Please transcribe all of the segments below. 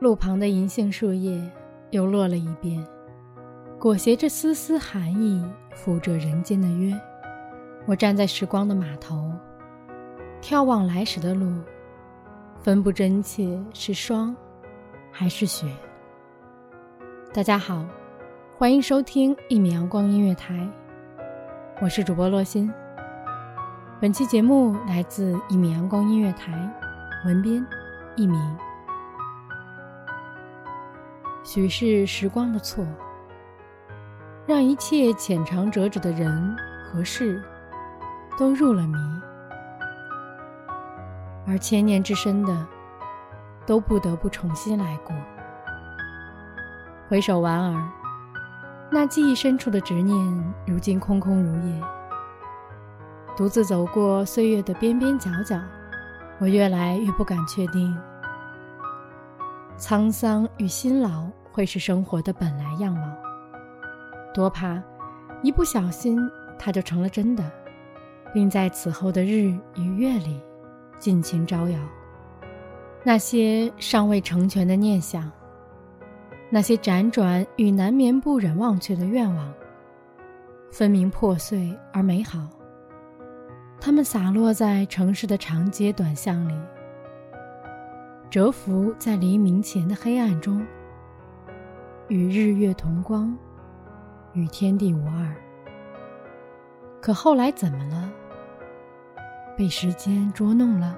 路旁的银杏树叶又落了一遍，裹挟着丝丝寒意，抚着人间的约。我站在时光的码头，眺望来时的路，分不真切是霜还是雪。大家好，欢迎收听一米阳光音乐台，我是主播洛心。本期节目来自一米阳光音乐台，文编一米。许是时光的错，让一切浅尝辄止的人和事都入了迷，而千年之深的都不得不重新来过。回首莞尔，那记忆深处的执念，如今空空如也。独自走过岁月的边边角角，我越来越不敢确定，沧桑与辛劳。会是生活的本来样貌，多怕一不小心它就成了真的，并在此后的日与月里尽情招摇。那些尚未成全的念想，那些辗转与难眠不忍忘却的愿望，分明破碎而美好。它们洒落在城市的长街短巷里，蛰伏在黎明前的黑暗中。与日月同光，与天地无二。可后来怎么了？被时间捉弄了。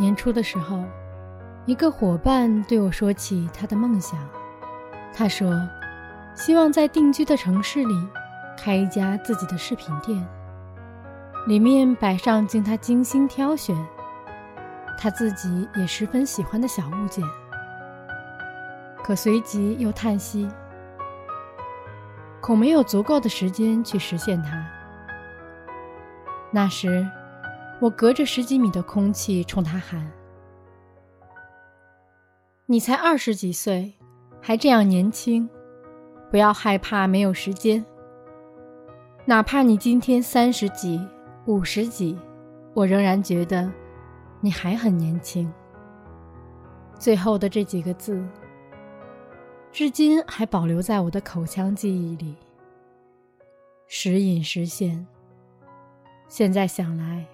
年初的时候，一个伙伴对我说起他的梦想。他说，希望在定居的城市里开一家自己的饰品店，里面摆上经他精心挑选、他自己也十分喜欢的小物件。可随即又叹息，恐没有足够的时间去实现它。那时。我隔着十几米的空气冲他喊：“你才二十几岁，还这样年轻，不要害怕没有时间。哪怕你今天三十几、五十几，我仍然觉得你还很年轻。”最后的这几个字，至今还保留在我的口腔记忆里，时隐时现。现在想来。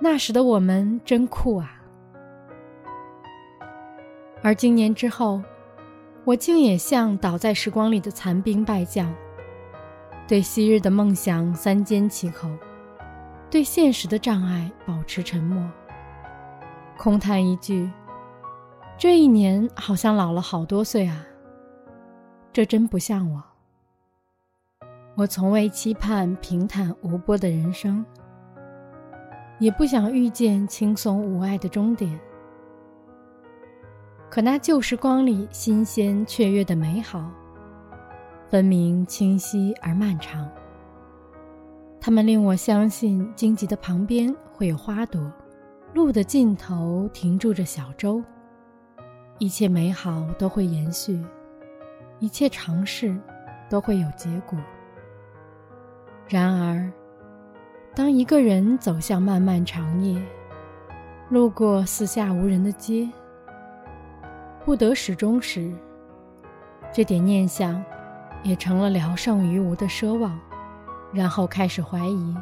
那时的我们真酷啊！而今年之后，我竟也像倒在时光里的残兵败将，对昔日的梦想三缄其口，对现实的障碍保持沉默，空叹一句：“这一年好像老了好多岁啊。”这真不像我。我从未期盼平坦无波的人生，也不想遇见轻松无碍的终点。可那旧时光里新鲜雀跃的美好，分明清晰而漫长。它们令我相信荆棘的旁边会有花朵，路的尽头停住着小舟，一切美好都会延续，一切尝试都会有结果。然而，当一个人走向漫漫长夜，路过四下无人的街。不得始终时，这点念想也成了聊胜于无的奢望，然后开始怀疑：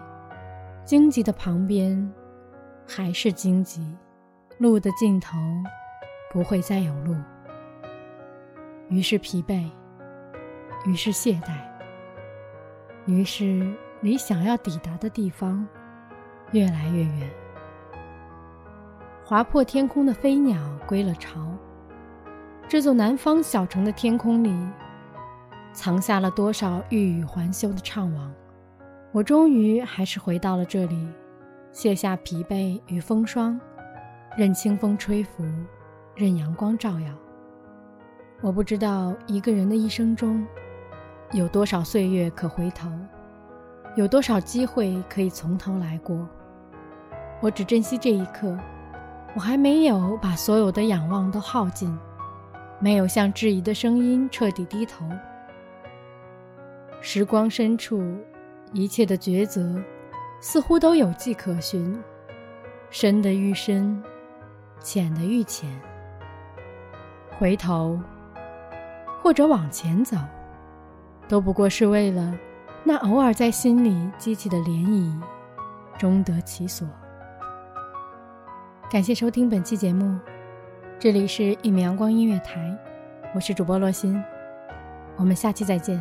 荆棘的旁边还是荆棘，路的尽头不会再有路。于是疲惫，于是懈怠，于是离想要抵达的地方越来越远。划破天空的飞鸟归了巢。这座南方小城的天空里，藏下了多少欲语还休的怅惘？我终于还是回到了这里，卸下疲惫与风霜，任清风吹拂，任阳光照耀。我不知道一个人的一生中，有多少岁月可回头，有多少机会可以从头来过。我只珍惜这一刻，我还没有把所有的仰望都耗尽。没有向质疑的声音彻底低头。时光深处，一切的抉择，似乎都有迹可循，深的愈深，浅的愈浅。回头，或者往前走，都不过是为了那偶尔在心里激起的涟漪，终得其所。感谢收听本期节目。这里是一米阳光音乐台，我是主播洛心，我们下期再见。